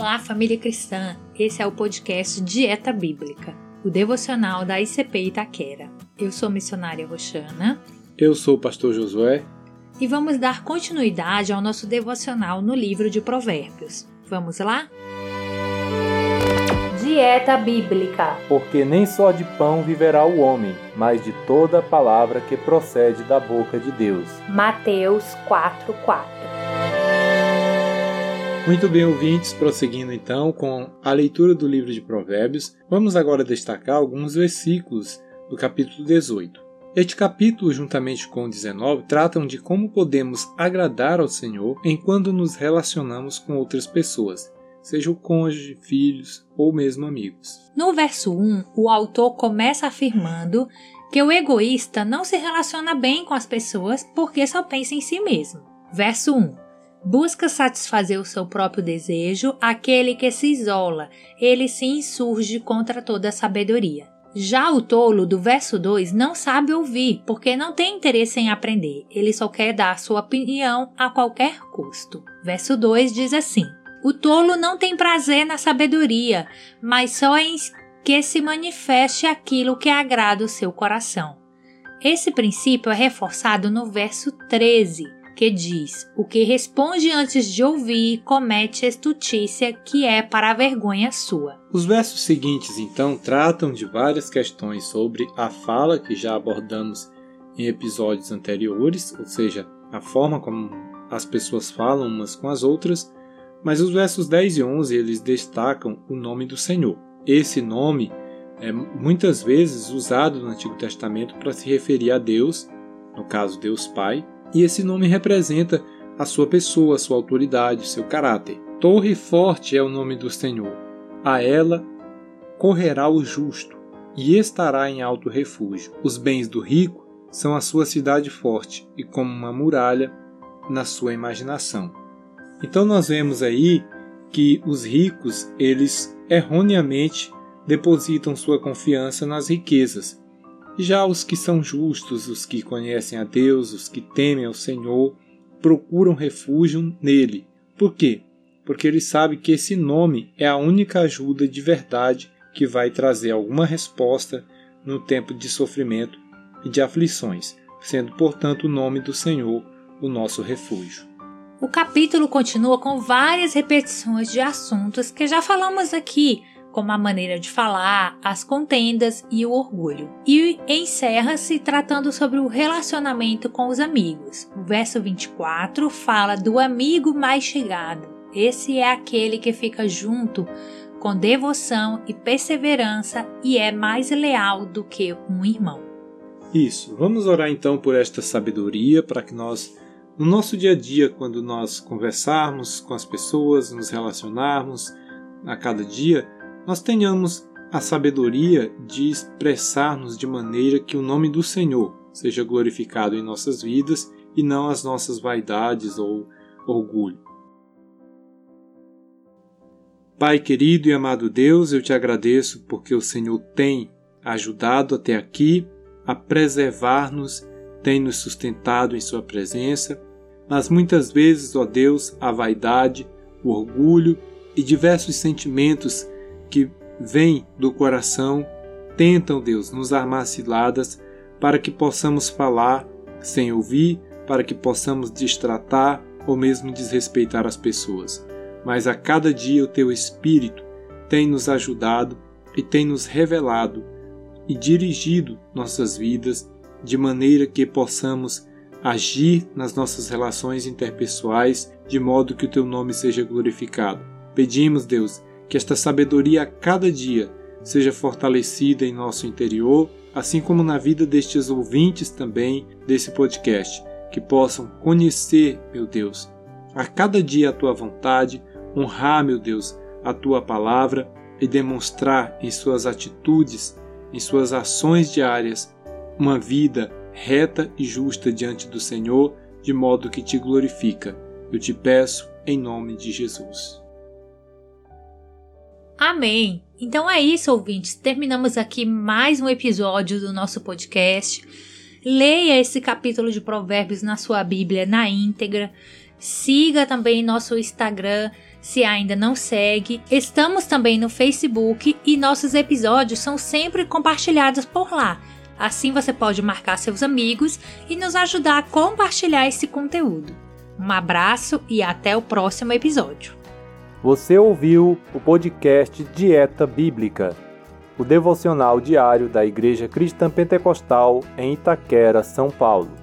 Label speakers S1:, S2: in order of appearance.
S1: Olá, família cristã! Esse é o podcast Dieta Bíblica, o devocional da ICP Itaquera. Eu sou missionária Roxana.
S2: Eu sou o pastor Josué.
S1: E vamos dar continuidade ao nosso devocional no livro de Provérbios. Vamos lá? Dieta Bíblica.
S2: Porque nem só de pão viverá o homem, mas de toda palavra que procede da boca de Deus.
S1: Mateus 4:4.
S2: Muito bem, ouvintes, prosseguindo então com a leitura do livro de Provérbios, vamos agora destacar alguns versículos do capítulo 18. Este capítulo, juntamente com o 19, tratam de como podemos agradar ao Senhor enquanto nos relacionamos com outras pessoas, seja o cônjuge, filhos ou mesmo amigos.
S1: No verso 1, o autor começa afirmando que o egoísta não se relaciona bem com as pessoas porque só pensa em si mesmo. Verso 1 busca satisfazer o seu próprio desejo, aquele que se isola, ele se insurge contra toda a sabedoria. Já o tolo do verso 2 não sabe ouvir, porque não tem interesse em aprender, ele só quer dar sua opinião a qualquer custo. Verso 2 diz assim: O tolo não tem prazer na sabedoria, mas só em que se manifeste aquilo que agrada o seu coração. Esse princípio é reforçado no verso 13 que diz: O que responde antes de ouvir comete estutícia que é para a vergonha sua.
S2: Os versos seguintes, então, tratam de várias questões sobre a fala que já abordamos em episódios anteriores, ou seja, a forma como as pessoas falam umas com as outras, mas os versos 10 e 11 eles destacam o nome do Senhor. Esse nome é muitas vezes usado no Antigo Testamento para se referir a Deus, no caso Deus Pai, e esse nome representa a sua pessoa, sua autoridade, seu caráter. Torre forte é o nome do Senhor. A ela correrá o justo e estará em alto refúgio. Os bens do rico são a sua cidade forte e como uma muralha na sua imaginação. Então nós vemos aí que os ricos, eles erroneamente depositam sua confiança nas riquezas já os que são justos, os que conhecem a Deus, os que temem ao Senhor, procuram refúgio nele. Por quê? Porque ele sabe que esse nome é a única ajuda de verdade que vai trazer alguma resposta no tempo de sofrimento e de aflições, sendo, portanto, o nome do Senhor o nosso refúgio.
S1: O capítulo continua com várias repetições de assuntos que já falamos aqui, como a maneira de falar, as contendas e o orgulho. E encerra-se tratando sobre o relacionamento com os amigos. O verso 24 fala do amigo mais chegado. Esse é aquele que fica junto com devoção e perseverança e é mais leal do que um irmão.
S2: Isso. Vamos orar então por esta sabedoria para que nós no nosso dia a dia, quando nós conversarmos com as pessoas, nos relacionarmos a cada dia, nós tenhamos a sabedoria de expressar-nos de maneira que o nome do Senhor seja glorificado em nossas vidas e não as nossas vaidades ou orgulho. Pai querido e amado Deus, eu te agradeço porque o Senhor tem ajudado até aqui a preservar-nos, tem nos sustentado em Sua presença, mas muitas vezes, ó Deus, a vaidade, o orgulho e diversos sentimentos que vêm do coração tentam, Deus, nos armar ciladas para que possamos falar sem ouvir, para que possamos destratar ou mesmo desrespeitar as pessoas. Mas a cada dia o teu Espírito tem nos ajudado e tem nos revelado e dirigido nossas vidas de maneira que possamos agir nas nossas relações interpessoais de modo que o teu nome seja glorificado. Pedimos, Deus, que esta sabedoria a cada dia seja fortalecida em nosso interior, assim como na vida destes ouvintes também desse podcast, que possam conhecer, meu Deus, a cada dia a tua vontade, honrar, meu Deus, a tua palavra e demonstrar em suas atitudes, em suas ações diárias, uma vida reta e justa diante do Senhor, de modo que te glorifica. Eu te peço em nome de Jesus.
S1: Amém! Então é isso, ouvintes. Terminamos aqui mais um episódio do nosso podcast. Leia esse capítulo de Provérbios na sua Bíblia na íntegra. Siga também nosso Instagram se ainda não segue. Estamos também no Facebook e nossos episódios são sempre compartilhados por lá. Assim você pode marcar seus amigos e nos ajudar a compartilhar esse conteúdo. Um abraço e até o próximo episódio.
S2: Você ouviu o podcast Dieta Bíblica, o devocional diário da Igreja Cristã Pentecostal em Itaquera, São Paulo.